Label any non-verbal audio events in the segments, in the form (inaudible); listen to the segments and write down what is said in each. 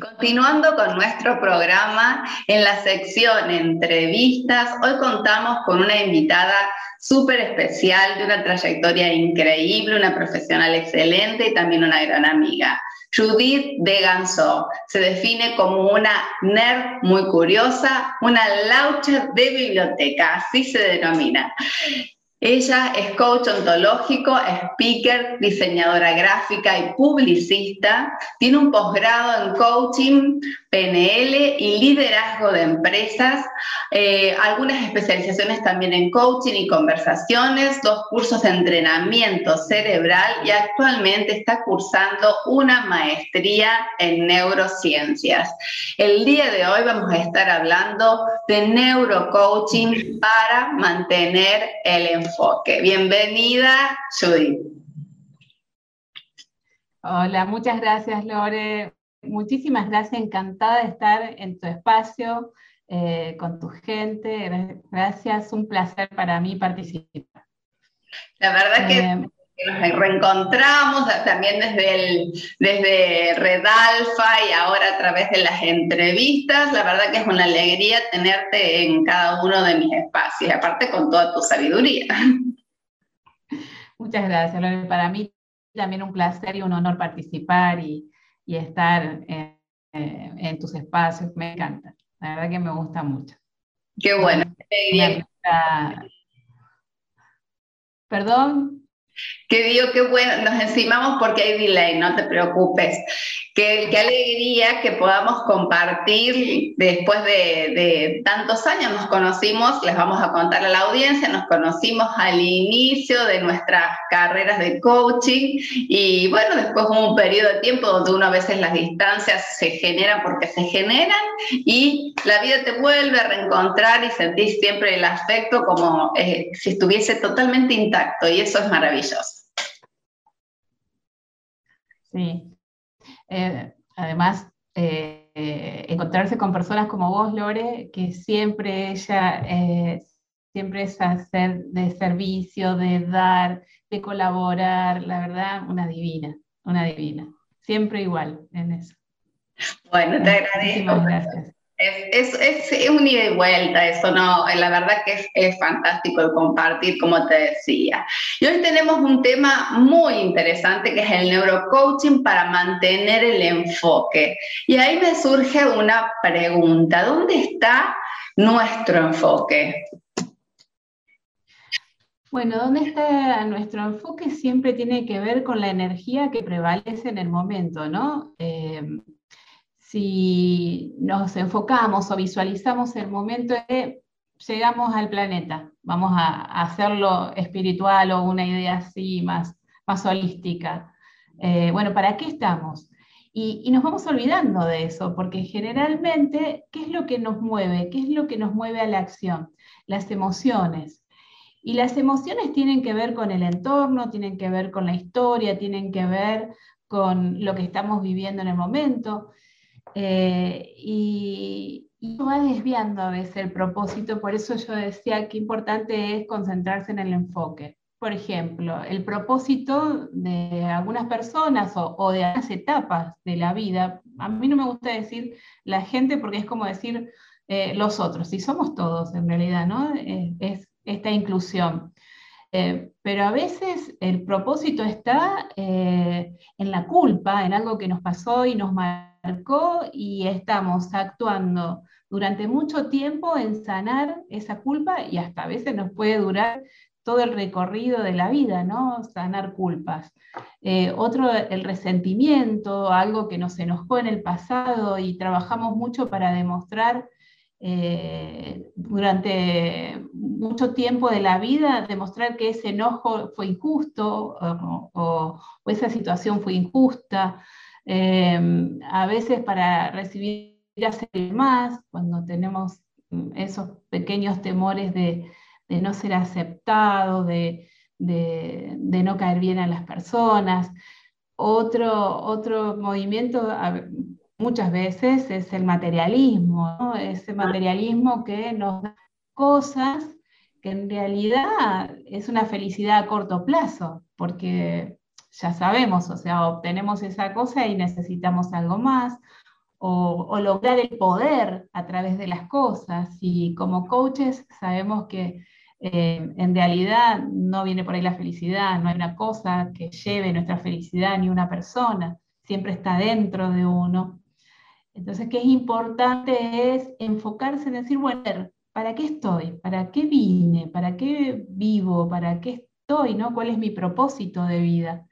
Continuando con nuestro programa, en la sección entrevistas, hoy contamos con una invitada súper especial, de una trayectoria increíble, una profesional excelente y también una gran amiga. Judith de se define como una nerd muy curiosa, una laucha de biblioteca, así se denomina. Ella es coach ontológico, speaker, diseñadora gráfica y publicista. Tiene un posgrado en coaching, PNL y liderazgo de empresas. Eh, algunas especializaciones también en coaching y conversaciones, dos cursos de entrenamiento cerebral y actualmente está cursando una maestría en neurociencias. El día de hoy vamos a estar hablando de neurocoaching para mantener el enfoque enfoque. Bienvenida, Judy. Hola, muchas gracias, Lore. Muchísimas gracias, encantada de estar en tu espacio, eh, con tu gente. Gracias, un placer para mí participar. La verdad que eh, nos reencontramos también desde, el, desde Red Alfa y ahora a través de las entrevistas. La verdad que es una alegría tenerte en cada uno de mis espacios, aparte con toda tu sabiduría. Muchas gracias, Lore. Para mí también un placer y un honor participar y, estar en, tus espacios. Me encanta. La verdad que me gusta mucho. Qué bueno. Perdón. Que digo, qué bueno, nos encimamos porque hay delay, no te preocupes. Qué, alegría que podamos compartir después de, tantos años. Nos conocimos, les vamos a contar a la audiencia, nos conocimos al inicio de nuestras carreras de coaching y bueno, después hubo un periodo de tiempo donde uno a veces las distancias se generan porque se generan y la vida te vuelve a reencontrar y sentís siempre el afecto como eh, si estuviese totalmente intacto y eso es maravilloso. Sí, eh, además, eh, encontrarse con personas como vos, Lore, que siempre ella, eh, siempre es hacer de servicio, de dar, de colaborar, la verdad, una divina, una divina. Siempre igual en eso. Bueno, te agradezco. Muchísimas gracias. Es, es, un ida y vuelta, eso no, la verdad que es, es, fantástico el compartir, como te decía. Y hoy tenemos un tema muy interesante que es el neurocoaching para mantener el enfoque. Y ahí me surge una pregunta, ¿dónde está nuestro enfoque? Bueno, ¿dónde está nuestro enfoque? Siempre tiene que ver con la energía que prevalece en el momento, ¿no? Eh, si nos enfocamos o visualizamos el momento de llegamos al planeta, vamos a, hacerlo espiritual o una idea así más, más holística. Eh, bueno, ¿para qué estamos? Y, y, nos vamos olvidando de eso, porque generalmente, ¿qué es lo que nos mueve? ¿Qué es lo que nos mueve a la acción? Las emociones. Y las emociones tienen que ver con el entorno, tienen que ver con la historia, tienen que ver con lo que estamos viviendo en el momento. Eh, y, va desviando a veces el propósito, por eso yo decía que importante es concentrarse en el enfoque. Por ejemplo, el propósito de algunas personas o, de algunas etapas de la vida, a mí no me gusta decir la gente porque es como decir eh, los otros, y somos todos en realidad, ¿no? Eh, es esta inclusión. Pero a veces el propósito está en la culpa, en algo que nos pasó y nos y estamos actuando durante mucho tiempo en sanar esa culpa y hasta a veces nos puede durar todo el recorrido de la vida, ¿no? Sanar culpas. Eh, otro, el resentimiento, algo que nos enojó en el pasado y trabajamos mucho para demostrar eh, durante mucho tiempo de la vida, demostrar que ese enojo fue injusto o esa situación fue injusta. Em, a veces para recibir hacer más, cuando tenemos mm, esos pequeños temores de, no ser aceptado, de, no caer bien a las personas. Otro, otro movimiento muchas veces es el materialismo, ese materialismo que nos da cosas que en realidad es una felicidad a corto plazo, porque ya sabemos, o sea, obtenemos esa cosa y necesitamos algo más, o, lograr el poder a través de las cosas. Y como coaches sabemos que eh, en realidad no viene por ahí la felicidad, no hay una cosa que lleve nuestra felicidad ni una persona, siempre está dentro de uno. Entonces, qué es importante es enfocarse en decir, bueno, ¿para qué estoy? ¿Para qué vine? ¿Para qué vivo? ¿Para qué estoy? ¿no? ¿Cuál es mi propósito de vida?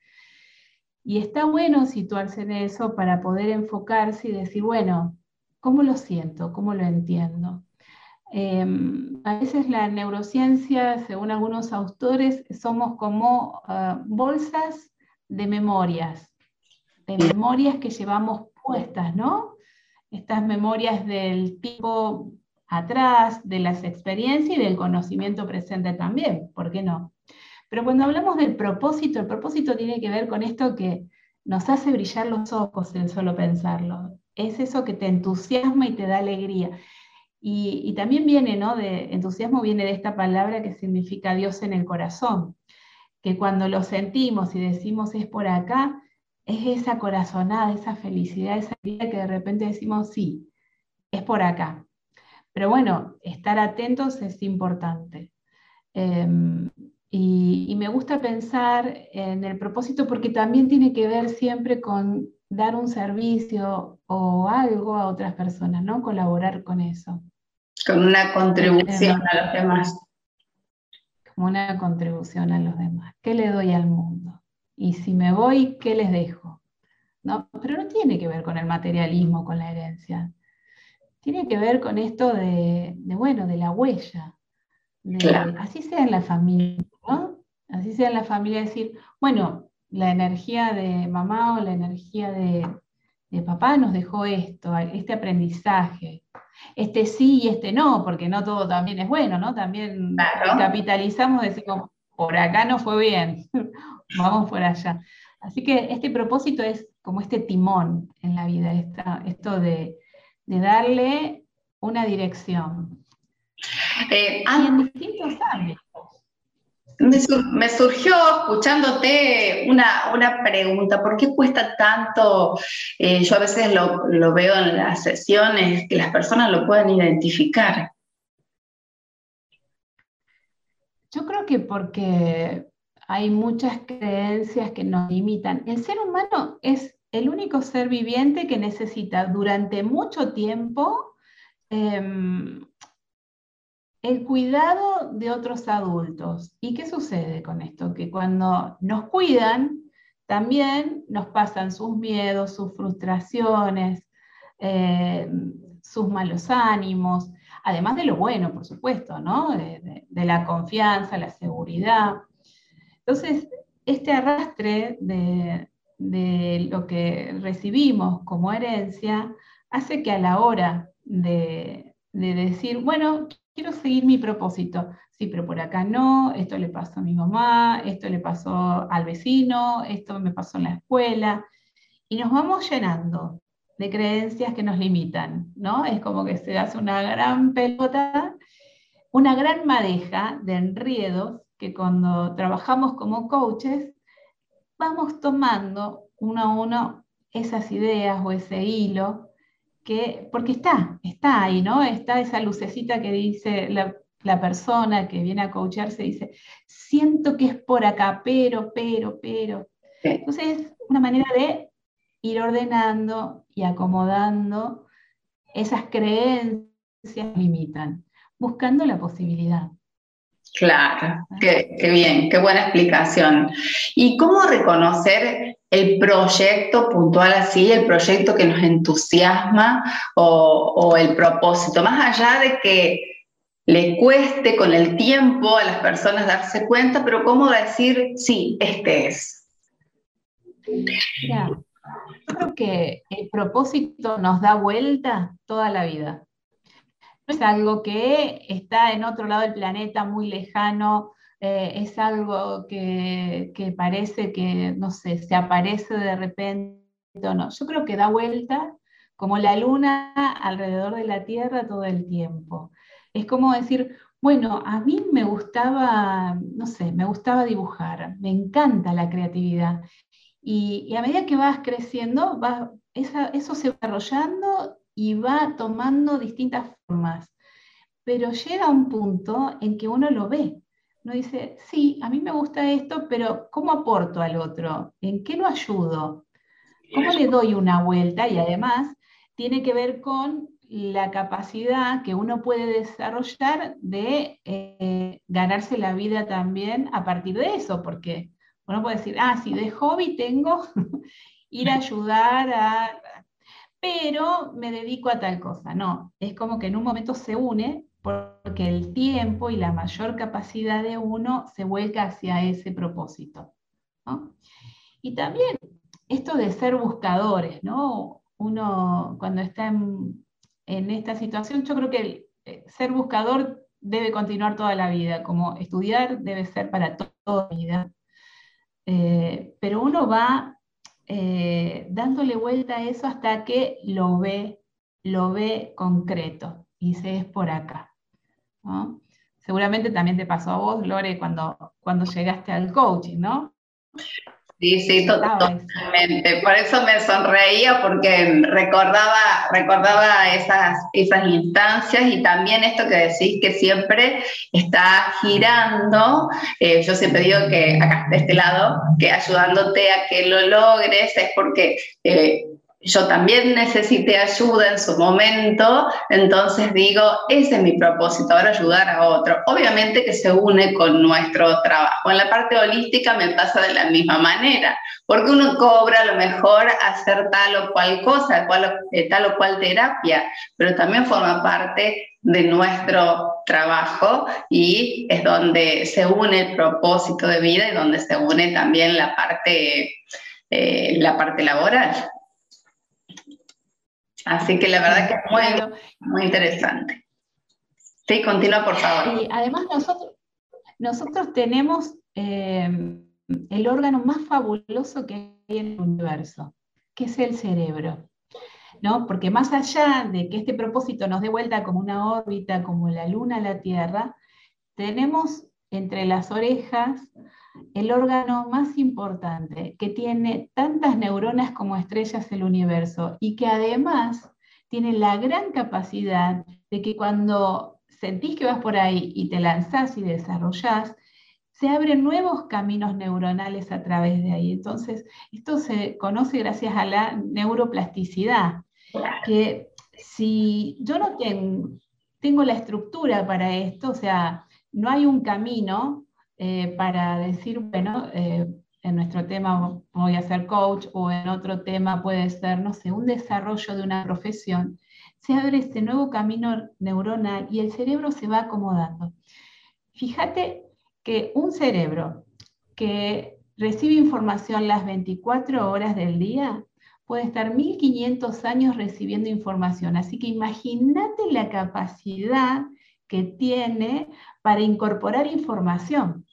Y está bueno situarse en eso para poder enfocarse y decir, bueno, ¿cómo lo siento? ¿Cómo lo entiendo? Em, a veces la neurociencia, según algunos autores, somos como ah, bolsas de memorias, de memorias que llevamos puestas, ¿no? Estas memorias del tipo atrás, de las experiencias y del conocimiento presente también, ¿por qué no? Pero cuando hablamos del propósito, el propósito tiene que ver con esto que nos hace brillar los ojos el solo pensarlo. Es eso que te entusiasma y te da alegría. Y, también viene, ¿no? De, entusiasmo viene de esta palabra que significa Dios en el corazón, que cuando lo sentimos y decimos es por acá, es esa corazonada, esa felicidad, esa vida que de repente decimos sí, es por acá. Pero bueno, estar atentos es importante. Em, y, me gusta pensar en el propósito porque también tiene que ver siempre con dar un servicio o algo a otras personas, ¿no? Colaborar con eso. Con una contribución a los demás. Como una contribución a los demás. ¿Qué le doy al mundo? Y si me voy, ¿qué les dejo? ¿No? Pero no tiene que ver con el materialismo, con la herencia. Tiene que ver con esto de, de bueno, de la huella, así sea en la familia, ¿no? Así sea en la familia, decir, bueno, la energía de mamá o la energía de, papá nos dejó esto, este aprendizaje. Este sí y este no, porque no todo también es bueno, ¿no? También capitalizamos, decimos, por acá no fue bien, (laughs) vamos por allá. Así que este propósito es como este timón en la vida, esto de, de darle una dirección, eh, en distintos ámbitos. Me, surgió escuchándote una, pregunta, ¿por qué cuesta tanto? Eh, yo a veces lo, lo, veo en las sesiones, que las personas lo puedan identificar. Yo creo que porque hay muchas creencias que nos limitan. El ser humano es el único ser viviente que necesita durante mucho tiempo em, el cuidado de otros adultos. ¿Y qué sucede con esto? Que cuando nos cuidan, también nos pasan sus miedos, sus frustraciones, eh, sus malos ánimos, además de lo bueno, por supuesto, ¿no? de, la confianza, la seguridad. Entonces, este arrastre de, lo que recibimos como herencia hace que a la hora de, de decir, bueno, quiero seguir mi propósito. Sí, pero por acá no, esto le pasó a mi mamá, esto le pasó al vecino, esto me pasó en la escuela. Y nos vamos llenando de creencias que nos limitan, ¿no? Es como que se hace una gran pelota, una gran madeja de enriedos que cuando trabajamos como coaches vamos tomando uno a uno esas ideas o ese hilo porque está, está ahí, ¿no? Está esa lucecita que dice la, persona que viene a coacharse, dice, siento que es por acá, pero, pero, pero. Entonces, es una manera de ir ordenando y acomodando esas creencias que limitan, buscando la posibilidad. Claro, qué, bien, qué buena explicación. ¿Y cómo reconocer el proyecto puntual así, el proyecto que nos entusiasma o, el propósito, más allá de que le cueste con el tiempo a las personas darse cuenta, pero cómo decir, sí, este es. Yo creo que el propósito nos da vuelta toda la vida. No es algo que está en otro lado del planeta, muy lejano, eh, es algo que, parece que, no sé, se aparece de repente no. Yo creo que da vuelta como la luna alrededor de la Tierra todo el tiempo. Es como decir, bueno, a mí me gustaba, no sé, me gustaba dibujar, me encanta la creatividad. Y, a medida que vas creciendo, va, eso se va desarrollando y va tomando distintas formas. Pero llega un punto en que uno lo ve. Uno dice, sí, a mí me gusta esto, pero ¿cómo aporto al otro? ¿En qué lo ayudo? ¿Cómo le doy una vuelta? Y además tiene que ver con la capacidad que uno puede desarrollar de eh, ganarse la vida también a partir de eso, porque uno puede decir, ah, sí, de hobby tengo (laughs) ir a ayudar a... pero me dedico a tal cosa. No, es como que en un momento se une porque el tiempo y la mayor capacidad de uno se vuelca hacia ese propósito. Y también esto de ser buscadores, ¿no? Uno cuando está en, esta situación, yo creo que eh, ser buscador debe continuar toda la vida, como estudiar debe ser para toda la vida. Eh, pero uno va eh, dándole vuelta a eso hasta que lo ve, lo ve concreto y se es por acá. Seguramente también te pasó a vos, Lore, cuando, cuando llegaste al coaching, ¿no? Sí, sí, totalmente. Por eso me sonreía porque recordaba, recordaba esas, esas instancias y también esto que decís que siempre está girando. Eh, yo siempre digo que acá, de este lado, que ayudándote a que lo logres es porque eh, yo también necesité ayuda en su momento, entonces digo, ese es mi propósito, ahora ayudar a otro. Obviamente que se une con nuestro trabajo. En la parte holística me pasa de la misma manera, porque uno cobra a lo mejor hacer tal o cual cosa, eh, tal o cual terapia, pero también forma parte de nuestro trabajo y es donde se une el propósito de vida y donde se une también la parte, eh, la parte laboral. Así que la verdad que es muy, muy interesante. Sí, continúa por favor. Y además nosotros, nosotros tenemos eh, el órgano más fabuloso que hay en el universo, que es el cerebro. ¿no? Porque más allá de que este propósito nos dé vuelta como una órbita, como la luna a la Tierra, tenemos entre las orejas el órgano más importante, que tiene tantas neuronas como estrellas del universo y que además tiene la gran capacidad de que cuando sentís que vas por ahí y te lanzás y desarrollás, se abren nuevos caminos neuronales a través de ahí. Entonces, esto se conoce gracias a la neuroplasticidad, que si yo no tengo la estructura para esto, o sea, no hay un camino, eh, para decir, bueno, eh, en nuestro tema voy a ser coach o en otro tema puede ser, no sé, un desarrollo de una profesión, se abre este nuevo camino neuronal y el cerebro se va acomodando. Fíjate que un cerebro que recibe información las 24 horas del día puede estar 1500 años recibiendo información. Así que imagínate la capacidad que tiene para incorporar información.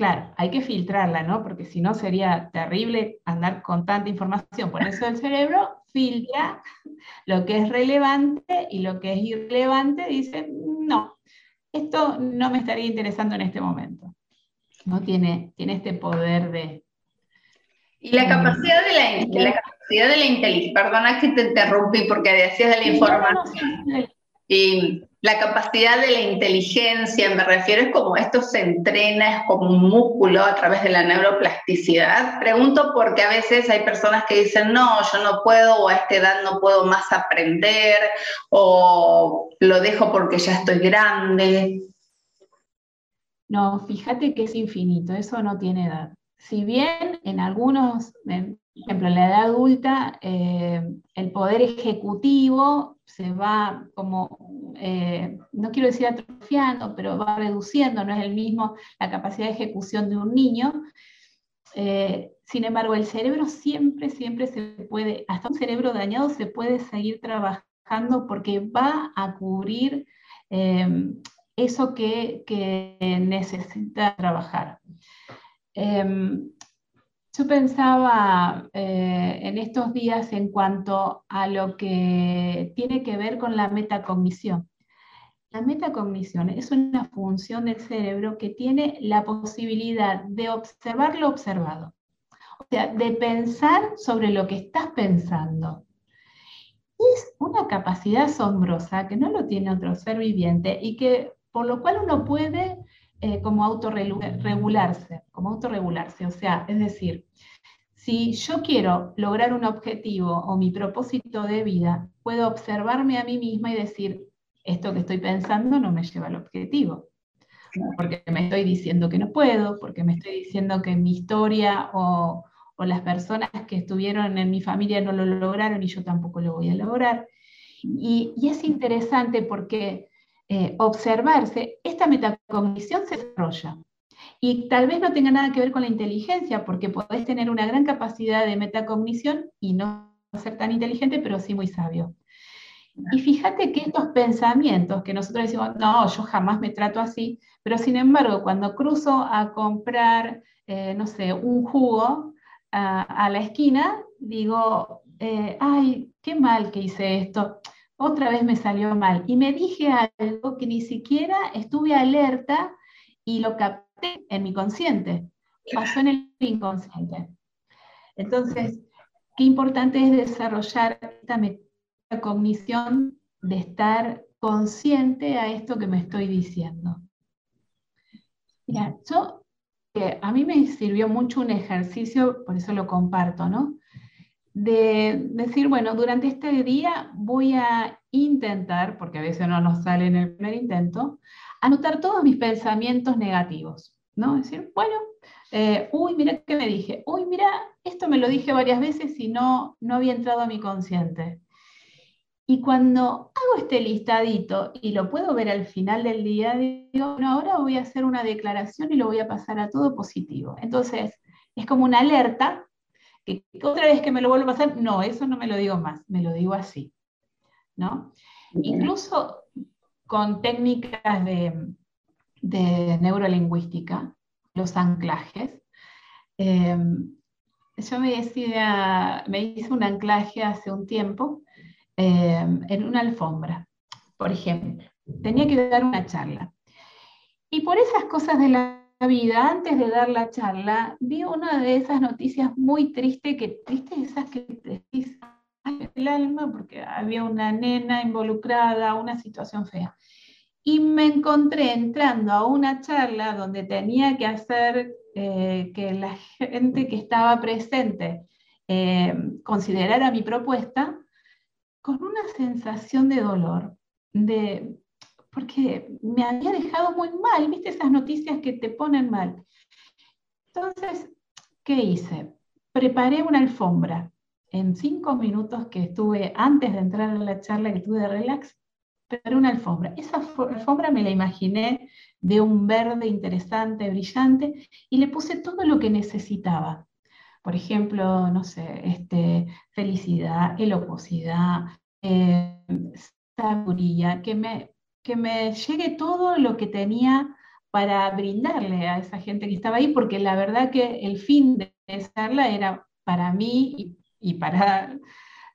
Claro, hay que filtrarla, ¿no? Porque si no sería terrible andar con tanta información. Por eso el cerebro filtra lo que es relevante y lo que es irrelevante dice, no, esto no me estaría interesando en este momento. No tiene, tiene este poder de... Y la capacidad de la, la capacidad de la inteligencia, perdona que te interrumpí porque decías de la información. Y la capacidad de la inteligencia, me refiero, es como esto se entrena, es como un músculo a través de la neuroplasticidad. Pregunto porque a veces hay personas que dicen, no, yo no puedo, o a esta edad no puedo más aprender, o lo dejo porque ya estoy grande. No, fíjate que es infinito, eso no tiene edad. Si bien en algunos, por ejemplo, en la edad adulta, eh, el poder ejecutivo se va como, eh, no quiero decir atrofiando, pero va reduciendo, no es el mismo la capacidad de ejecución de un niño. Eh, Sin embargo, el cerebro siempre, siempre se puede, hasta un cerebro dañado se puede seguir trabajando porque va a cubrir em, eso que, necesita trabajar. Yo pensaba eh, en estos días en cuanto a lo que tiene que ver con la metacognición. La metacognición es una función del cerebro que tiene la posibilidad de observar lo observado, o sea, de pensar sobre lo que estás pensando. Es una capacidad asombrosa que no lo tiene otro ser viviente y que por lo cual uno puede eh, como autorregularse, como autorregularse. O sea, es decir, si yo quiero lograr un objetivo o mi propósito de vida, puedo observarme a mí misma y decir, esto que estoy pensando no me lleva al objetivo. Porque me estoy diciendo que no puedo, porque me estoy diciendo que mi historia o, las personas que estuvieron en mi familia no lo lograron y yo tampoco lo voy a lograr. Y, y es interesante porque eh, observarse, esta metacognición se desarrolla. Y tal vez no tenga nada que ver con la inteligencia, porque podés tener una gran capacidad de metacognición y no ser tan inteligente, pero sí muy sabio. Y fíjate que estos pensamientos que nosotros decimos, no, yo jamás me trato así, pero sin embargo, cuando cruzo a comprar, eh, no sé, un jugo a, la esquina, digo, eh, ay, qué mal que hice esto otra vez me salió mal. Y me dije algo que ni siquiera estuve alerta y lo capté en mi consciente. Pasó en el inconsciente. Entonces, qué importante es desarrollar esta cognición de estar consciente a esto que me estoy diciendo. Mira, yo, eh, a mí me sirvió mucho un ejercicio, por eso lo comparto, ¿no? De decir, bueno, durante este día voy a intentar, porque a veces no nos sale en el primer intento, anotar todos mis pensamientos negativos, ¿no? Decir, bueno, eh, uy, mira qué me dije, uy, mira, esto me lo dije varias veces y no, no había entrado a mi consciente. Y cuando hago este listadito y lo puedo ver al final del día, digo, bueno, ahora voy a hacer una declaración y lo voy a pasar a todo positivo. Entonces, es como una alerta que otra vez que me lo vuelvo a pasar, no, eso no me lo digo más, me lo digo así. ¿no? Incluso con técnicas de, neurolingüística, los anclajes. Em, yo me, decía, me hice un anclaje hace un tiempo em, en una alfombra, por ejemplo. Tenía que dar una charla. Y por esas cosas de la vida, antes de dar la charla, vi una de esas noticias muy tristes, que tristes esas que te el alma, porque había una nena involucrada, una situación fea. Y me encontré entrando a una charla donde tenía que hacer eh, que la gente que estaba presente eh, considerara mi propuesta con una sensación de dolor, de porque me había dejado muy mal, viste esas noticias que te ponen mal. Entonces, ¿qué hice? Preparé una alfombra. En cinco minutos que estuve, antes de entrar a la charla que tuve de relax, preparé una alfombra. Esa alfombra me la imaginé de un verde interesante, brillante, y le puse todo lo que necesitaba. Por ejemplo, no sé, este, felicidad, elocuosidad, eh, sabiduría, que me que me llegue todo lo que tenía para brindarle a esa gente que estaba ahí, porque la verdad que el fin de esa charla era para mí y, para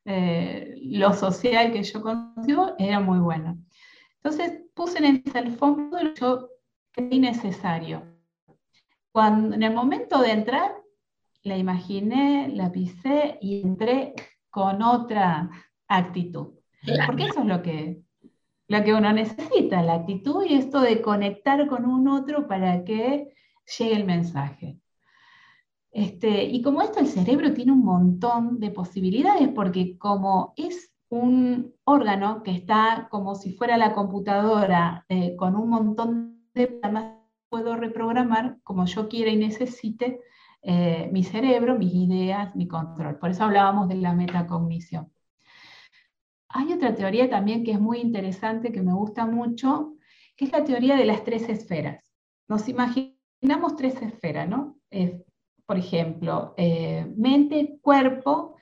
eh, lo social que yo consigo, era muy bueno. Entonces puse en ese alfombra lo que yo creí necesario. Cuando, en el momento de entrar, la imaginé, la pisé y entré con otra actitud. Porque eso es lo que, lo que uno necesita, la actitud y esto de conectar con un otro para que llegue el mensaje. Este, y como esto, el cerebro tiene un montón de posibilidades, porque como es un órgano que está como si fuera la computadora eh, con un montón de programas, puedo reprogramar como yo quiera y necesite eh, mi cerebro, mis ideas, mi control. Por eso hablábamos de la metacognición. Hay otra teoría también que es muy interesante, que me gusta mucho, que es la teoría de las tres esferas. Nos imaginamos tres esferas, ¿no? por ejemplo, eh, mente, cuerpo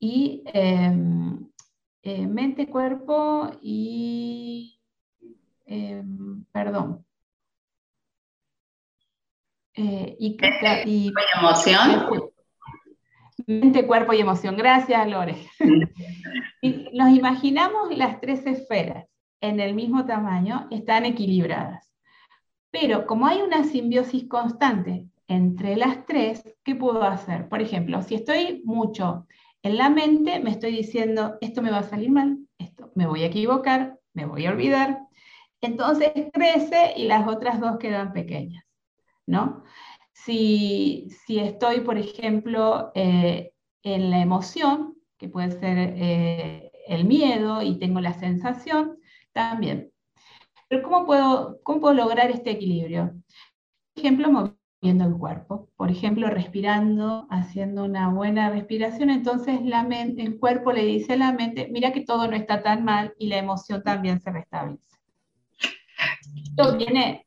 y em, eh, mente, cuerpo y, em, perdón. y, y, emoción. Mente, cuerpo y emoción. Gracias, Lore. (laughs) y nos imaginamos las tres esferas en el mismo tamaño, están equilibradas. Pero como hay una simbiosis constante entre las tres, ¿qué puedo hacer? Por ejemplo, si estoy mucho en la mente, me estoy diciendo, esto me va a salir mal, esto me voy a equivocar, me voy a olvidar. Entonces crece y las otras dos quedan pequeñas, ¿no? Si, estoy, por ejemplo, eh, en la emoción, que puede ser eh, el miedo y tengo la sensación, también. Pero ¿cómo puedo, cómo puedo lograr este equilibrio? Por ejemplo, moviendo el cuerpo. Por ejemplo, respirando, haciendo una buena respiración. Entonces la mente, el cuerpo le dice a la mente, mira que todo no está tan mal y la emoción también se restablece. Esto viene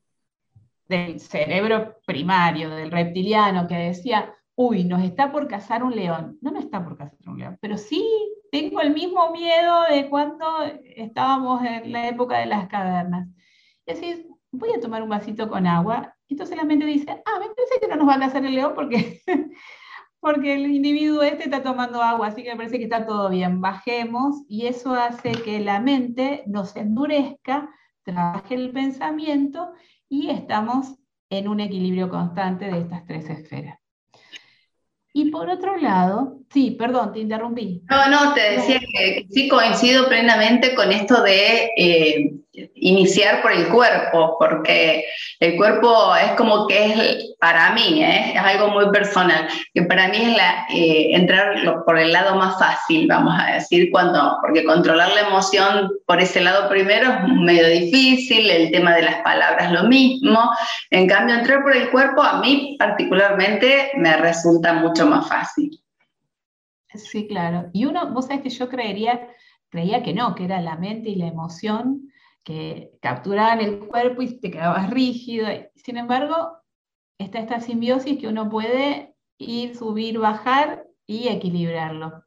del cerebro primario, del reptiliano, que decía, uy, nos está por cazar un león. No nos está por cazar un león, pero sí tengo el mismo miedo de cuando estábamos en la época de las cavernas. Y así, voy a tomar un vasito con agua. Entonces la mente dice, ah, me parece que no nos va a cazar el león porque, (laughs) porque el individuo este está tomando agua, así que me parece que está todo bien. Bajemos y eso hace que la mente nos endurezca, trabaje el pensamiento y estamos en un equilibrio constante de estas tres esferas. Y por otro lado, sí, perdón, te interrumpí. No, no, te decía que, sí coincido plenamente con esto de eh, iniciar por el cuerpo, porque el cuerpo es como que es, para mí, ¿eh? es algo muy personal, que para mí es la, eh, entrar por el lado más fácil, vamos a decir, cuando, porque controlar la emoción por ese lado primero es medio difícil, el tema de las palabras lo mismo, en cambio entrar por el cuerpo a mí particularmente me resulta mucho más fácil. Sí, claro. Y uno, vos sabés que yo creería, creía que no, que era la mente y la emoción que capturaban el cuerpo y te quedabas rígido. Sin embargo, está esta simbiosis que uno puede ir, subir, bajar y equilibrarlo.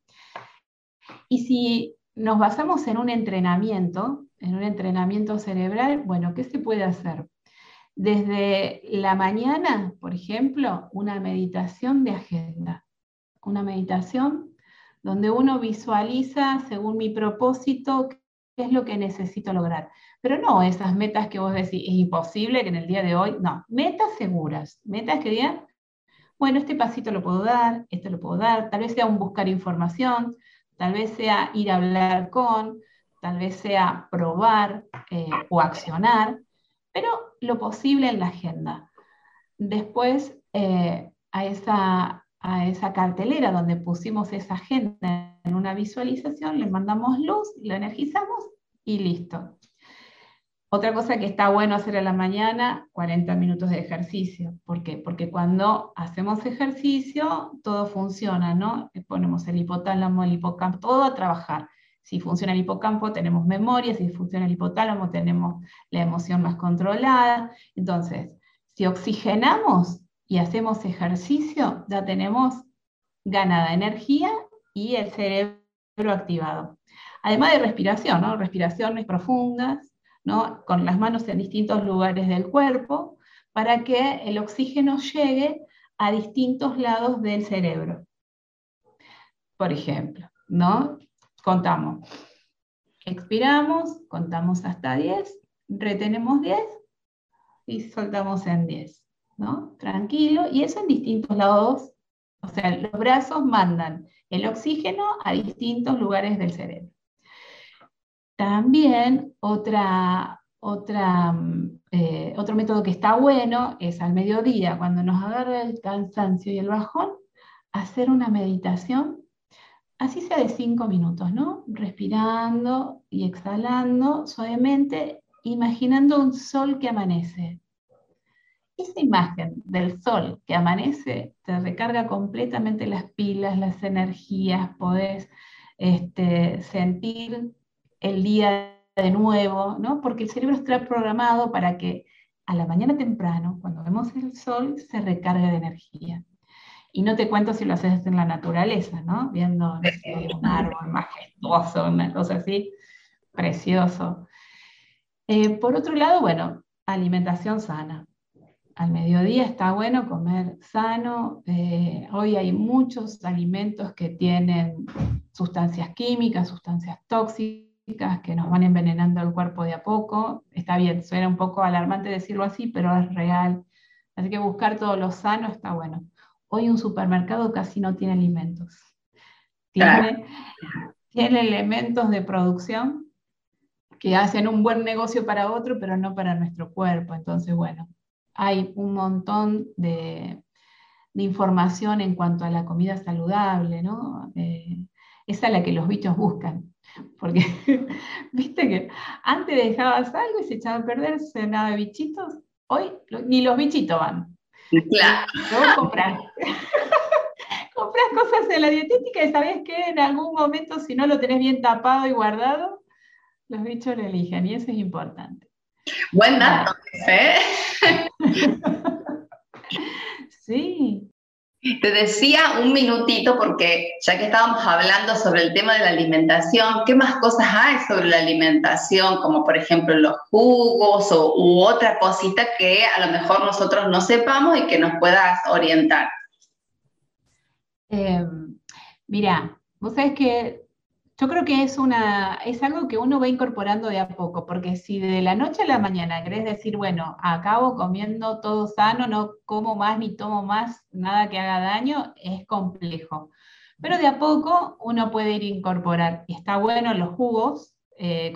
Y si nos basamos en un entrenamiento, en un entrenamiento cerebral, bueno, ¿qué se puede hacer? Desde la mañana, por ejemplo, una meditación de agenda, una meditación donde uno visualiza según mi propósito qué es lo que necesito lograr. Pero no esas metas que vos decís, es imposible que en el día de hoy, no, metas seguras, metas que digan, bueno, este pasito lo puedo dar, esto lo puedo dar, tal vez sea un buscar información, tal vez sea ir a hablar con, tal vez sea probar eh, o accionar, pero lo posible en la agenda. Después, eh, a, esa, a esa cartelera donde pusimos esa agenda en una visualización, le mandamos luz, lo energizamos y listo. Otra cosa que está bueno hacer a la mañana, 40 minutos de ejercicio. ¿Por qué? Porque cuando hacemos ejercicio, todo funciona, ¿no? Ponemos el hipotálamo, el hipocampo, todo a trabajar. Si funciona el hipocampo, tenemos memoria, si funciona el hipotálamo, tenemos la emoción más controlada. Entonces, si oxigenamos y hacemos ejercicio, ya tenemos ganada energía y el cerebro activado. Además de respiración, ¿no? respiraciones profundas, ¿no? con las manos en distintos lugares del cuerpo, para que el oxígeno llegue a distintos lados del cerebro. Por ejemplo, ¿no? Contamos. Expiramos, contamos hasta 10, retenemos 10 y soltamos en 10, ¿no? Tranquilo, y eso en distintos lados, o sea, los brazos mandan el oxígeno a distintos lugares del cerebro. También otra, otra, eh, otro método que está bueno es al mediodía, cuando nos agarra el cansancio y el bajón, hacer una meditación así sea de cinco minutos, ¿no? Respirando y exhalando suavemente, imaginando un sol que amanece. Esa imagen del sol que amanece te recarga completamente las pilas, las energías, podés este, sentir el día de nuevo, ¿no? Porque el cerebro está programado para que a la mañana temprano, cuando vemos el sol, se recargue de energía. Y no te cuento si lo haces en la naturaleza, ¿no? Viendo un árbol majestuoso, una cosa así, precioso. Eh, por otro lado, bueno, alimentación sana. Al mediodía está bueno comer sano. Eh, hoy hay muchos alimentos que tienen sustancias químicas, sustancias tóxicas que nos van envenenando el cuerpo de a poco. Está bien, suena un poco alarmante decirlo así, pero es real. Así que buscar todo lo sano está bueno. Hoy un supermercado casi no tiene alimentos. Tiene, tiene elementos de producción que hacen un buen negocio para otro, pero no para nuestro cuerpo. Entonces, bueno, hay un montón de, información en cuanto a la comida saludable, ¿no? Eh, esa es la que los bichos buscan. Porque, (laughs) viste que antes dejabas algo y se echaba a perder, se nada de bichitos. Hoy ni los bichitos van. Claro. Luego compras. (laughs) compras cosas en la dietética y sabes que en algún momento, si no lo tenés bien tapado y guardado, los bichos lo eligen y eso es importante. Buen dato, ¿eh? (laughs) sí. Te decía un minutito porque ya que estábamos hablando sobre el tema de la alimentación, ¿qué más cosas hay sobre la alimentación? Como por ejemplo los jugos o, u otra cosita que a lo mejor nosotros no sepamos y que nos puedas orientar. Em, mira, vos sabés que yo creo que es, una, es algo que uno va incorporando de a poco, porque si de la noche a la mañana querés decir, bueno, acabo comiendo todo sano, no como más ni tomo más nada que haga daño, es complejo. Pero de a poco uno puede ir incorporar. Está bueno los jugos eh,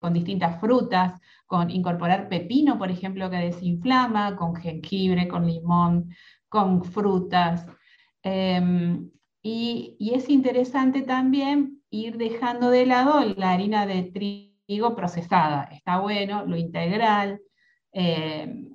con distintas frutas, con incorporar pepino, por ejemplo, que desinflama, con jengibre, con limón, con frutas. Em, y, y, es interesante también ir dejando de lado la harina de trigo procesada. Está bueno, lo integral, eh,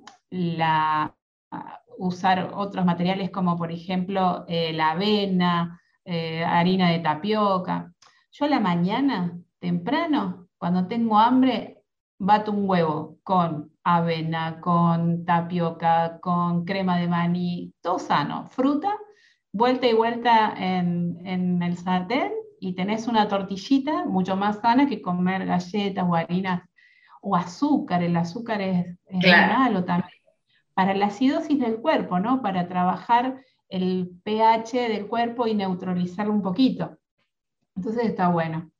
usar otros materiales como por ejemplo eh, la avena, eh, harina de tapioca. Yo a la mañana, temprano, cuando tengo hambre, bato un huevo con avena, con tapioca, con crema de maní, todo sano, fruta, vuelta y vuelta en, en el sartén y tenés una tortillita mucho más sana que comer galletas o harinas o azúcar. El azúcar es, malo también. Para la acidosis del cuerpo, ¿no? Para trabajar el pH del cuerpo y neutralizarlo un poquito. Entonces está bueno.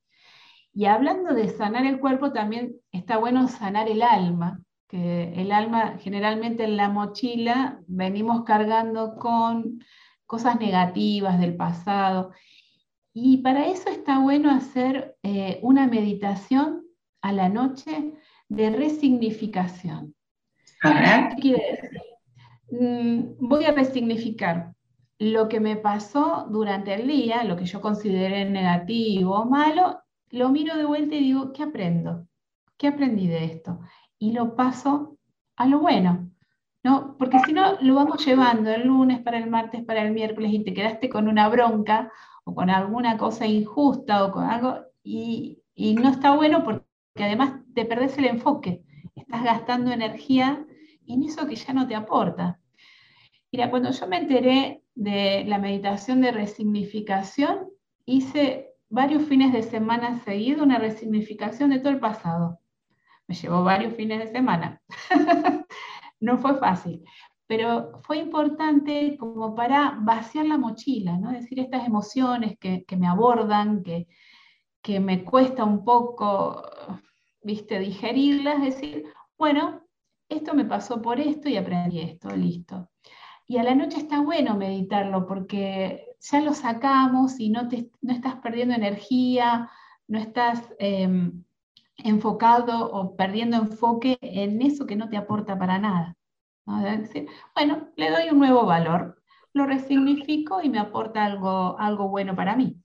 Y hablando de sanar el cuerpo, también está bueno sanar el alma, que el alma generalmente en la mochila venimos cargando con cosas negativas del pasado y para eso está bueno hacer eh, una meditación a la noche de resignificación. ¿Qué quiere decir? Mm, voy a resignificar lo que me pasó durante el día, lo que yo consideré negativo o malo, lo miro de vuelta y digo, ¿qué aprendo? ¿Qué aprendí de esto? Y lo paso a lo bueno. ¿no? Porque si no, lo vamos llevando el lunes para el martes, para el miércoles y te quedaste con una bronca o con alguna cosa injusta o con algo, y, no está bueno porque además te perdés el enfoque, estás gastando energía en eso que ya no te aporta. Mira, cuando yo me enteré de la meditación de resignificación, hice varios fines de semana seguido una resignificación de todo el pasado. Me llevó varios fines de semana. (laughs) no fue fácil, pero fue importante como para vaciar la mochila, ¿no? Decir, estas emociones que, me abordan, que, que, me cuesta un poco, viste, digerirlas, decir, bueno, esto me pasó por esto y aprendí esto, listo. Y a la noche está bueno meditarlo porque ya lo sacamos y no, te, no estás perdiendo energía, no estás em, enfocado o perdiendo enfoque en eso que no te aporta para nada bueno, le doy un nuevo valor, lo resignifico y me aporta algo, algo bueno para mí.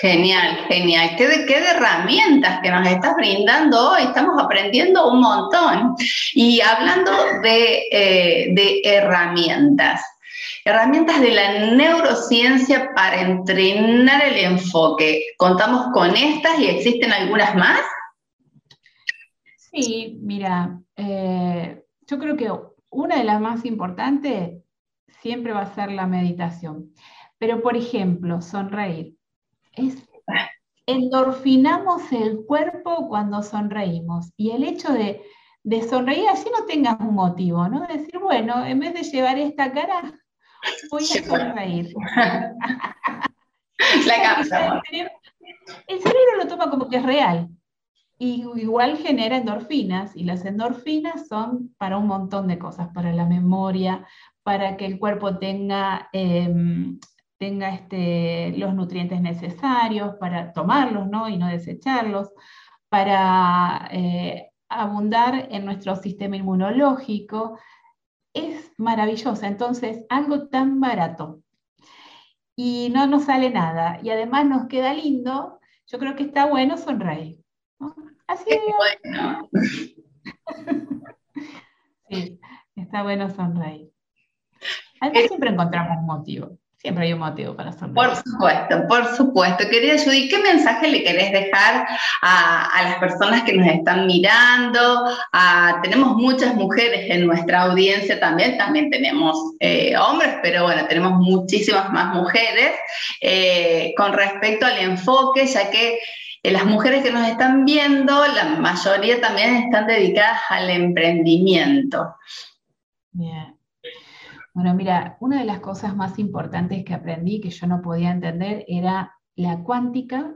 Genial, genial. ¿Qué de, qué de herramientas que nos estás brindando hoy? Estamos aprendiendo un montón. Y hablando de, eh, de herramientas, herramientas de la neurociencia para entrenar el enfoque. ¿Contamos con estas y existen algunas más? Sí, mira, eh, yo creo que una de las más importantes siempre va a ser la meditación. Pero, por ejemplo, sonreír. Es, endorfinamos el cuerpo cuando sonreímos. Y el hecho de, sonreír así no tengas un motivo, ¿no? Decir, bueno, en vez de llevar esta cara, voy a sonreír. (laughs) La (laughs) El cerebro lo toma como que es real. Y igual genera endorfinas, y las endorfinas son para un montón de cosas, para la memoria, para que el cuerpo tenga, em, tenga este, los nutrientes necesarios para tomarlos ¿no? y no desecharlos, para eh, abundar en nuestro sistema inmunológico. Es maravillosa. Entonces, algo tan barato y no nos sale nada y además nos queda lindo, yo creo que está bueno sonreír. Así es. Bueno. (laughs) sí, está bueno sonreír. Además siempre encontramos un motivo. Siempre hay un motivo para sonreír. Por supuesto, por supuesto. Querida Judy, ¿qué mensaje le querés dejar a, las personas que nos están mirando? tenemos muchas mujeres en nuestra audiencia también, también tenemos eh, hombres, pero bueno, tenemos muchísimas más mujeres eh, con respecto al enfoque, ya que eh, las mujeres que nos están viendo, la mayoría también están dedicadas al emprendimiento. Bien. Bueno, mira, una de las cosas más importantes que aprendí que yo no podía entender era la cuántica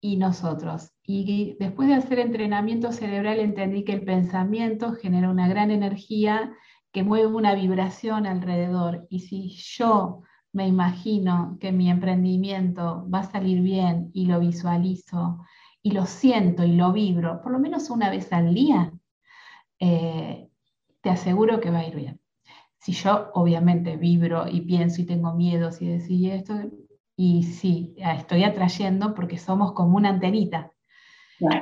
y nosotros. Y después de hacer entrenamiento cerebral entendí que el pensamiento genera una gran energía que mueve una vibración alrededor. Y si yo me imagino que mi emprendimiento va a salir bien y lo visualizo y lo siento y lo vibro, por lo menos una vez al día, eh, te aseguro que va a ir bien si yo obviamente vibro y pienso y tengo miedos y decir esto, y sí, estoy atrayendo porque somos como una antenita.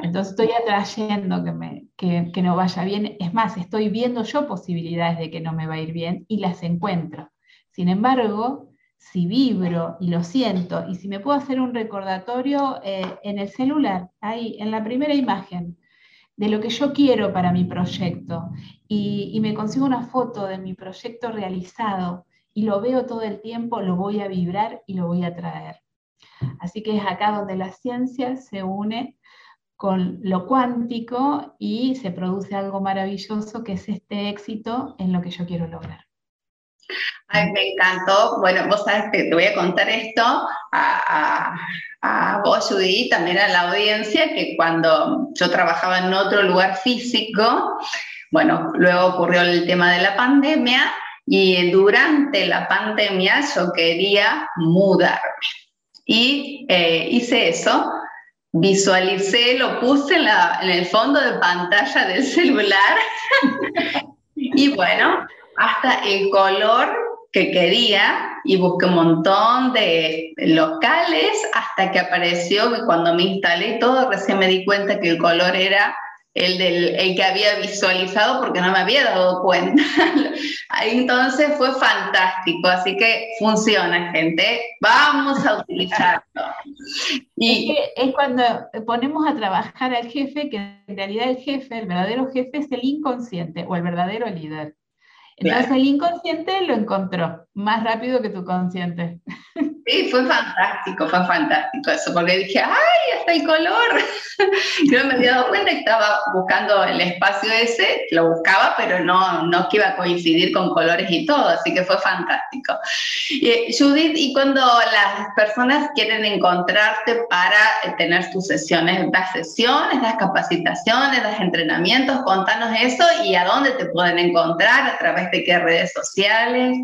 Entonces estoy atrayendo que, me, que, que no vaya bien. Es más, estoy viendo yo posibilidades de que no me va a ir bien y las encuentro. Sin embargo, si vibro y lo siento, y si me puedo hacer un recordatorio eh, en el celular, ahí, en la primera imagen, de lo que yo quiero para mi proyecto y, me consigo una foto de mi proyecto realizado y lo veo todo el tiempo, lo voy a vibrar y lo voy a traer. Así que es acá donde la ciencia se une con lo cuántico y se produce algo maravilloso que es este éxito en lo que yo quiero lograr. Ay, me encantó. Bueno, vos sabes que te voy a contar esto a, a, vos, Judy, también a la audiencia, que cuando yo trabajaba en otro lugar físico, bueno, luego ocurrió el tema de la pandemia y durante la pandemia yo quería mudarme. Y eh, hice eso, visualicé, lo puse en, en el fondo de pantalla del (laughs) celular y bueno, hasta el color que quería y busqué un montón de locales hasta que apareció que cuando me instalé todo recién me di cuenta que el color era el, del, el que había visualizado porque no me había dado cuenta. (laughs) Entonces fue fantástico, así que funciona gente, vamos a utilizarlo. Y es, cuando ponemos a trabajar al jefe, que en realidad el jefe, el verdadero jefe es el inconsciente o el verdadero líder. Entonces el inconsciente lo encontró más rápido que tu consciente. Sí, fue fantástico, fue fantástico eso, porque dije, ¡ay, hasta el color! (laughs) Yo me había dado cuenta que estaba buscando el espacio ese, lo buscaba, pero no, no que iba a coincidir con colores y todo, así que fue fantástico. Eh, Judith, y cuando las personas quieren encontrarte para eh, tener tus sesiones, las sesiones, las capacitaciones, los entrenamientos, contanos eso y a dónde te pueden encontrar, a través de qué redes sociales.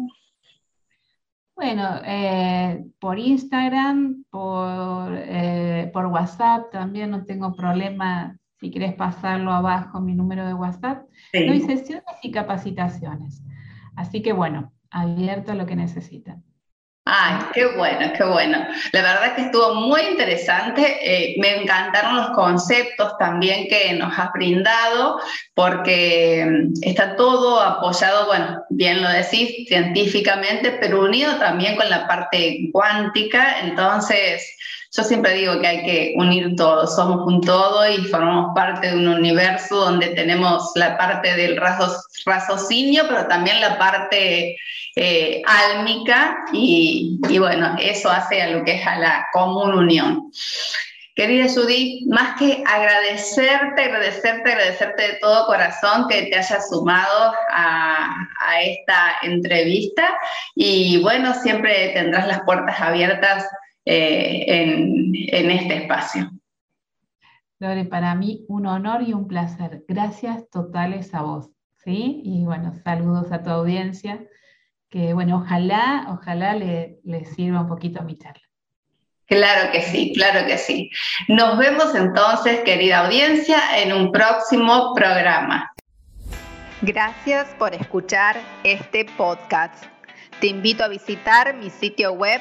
Bueno, eh, por Instagram, por, eh, por WhatsApp también no tengo problema si quieres pasarlo abajo mi número de WhatsApp. Doy sesiones y capacitaciones. Así que bueno, abierto a lo que necesitan. Ay, qué bueno, qué bueno. La verdad que estuvo muy interesante. Eh, me encantaron los conceptos también que nos has brindado, porque mm, está todo apoyado, bueno, bien lo decís, científicamente, pero unido también con la parte cuántica. Entonces, Yo siempre digo que hay que unir todo, somos un todo y formamos parte de un universo donde tenemos la parte del raciocinio, pero también la parte eh, álmica y, y bueno, eso hace a lo que es a la común unión. Querida Judy, más que agradecerte, agradecerte, agradecerte de todo corazón que te hayas sumado a, esta entrevista y bueno, siempre tendrás las puertas abiertas eh, en, este espacio. Lore, para mí un honor y un placer. Gracias totales a vos. ¿sí? Y bueno, saludos a tu audiencia, que bueno, ojalá, ojalá le, le sirva un poquito mi charla. Claro que sí, claro que sí. Nos vemos entonces, querida audiencia, en un próximo programa. Gracias por escuchar este podcast. Te invito a visitar mi sitio web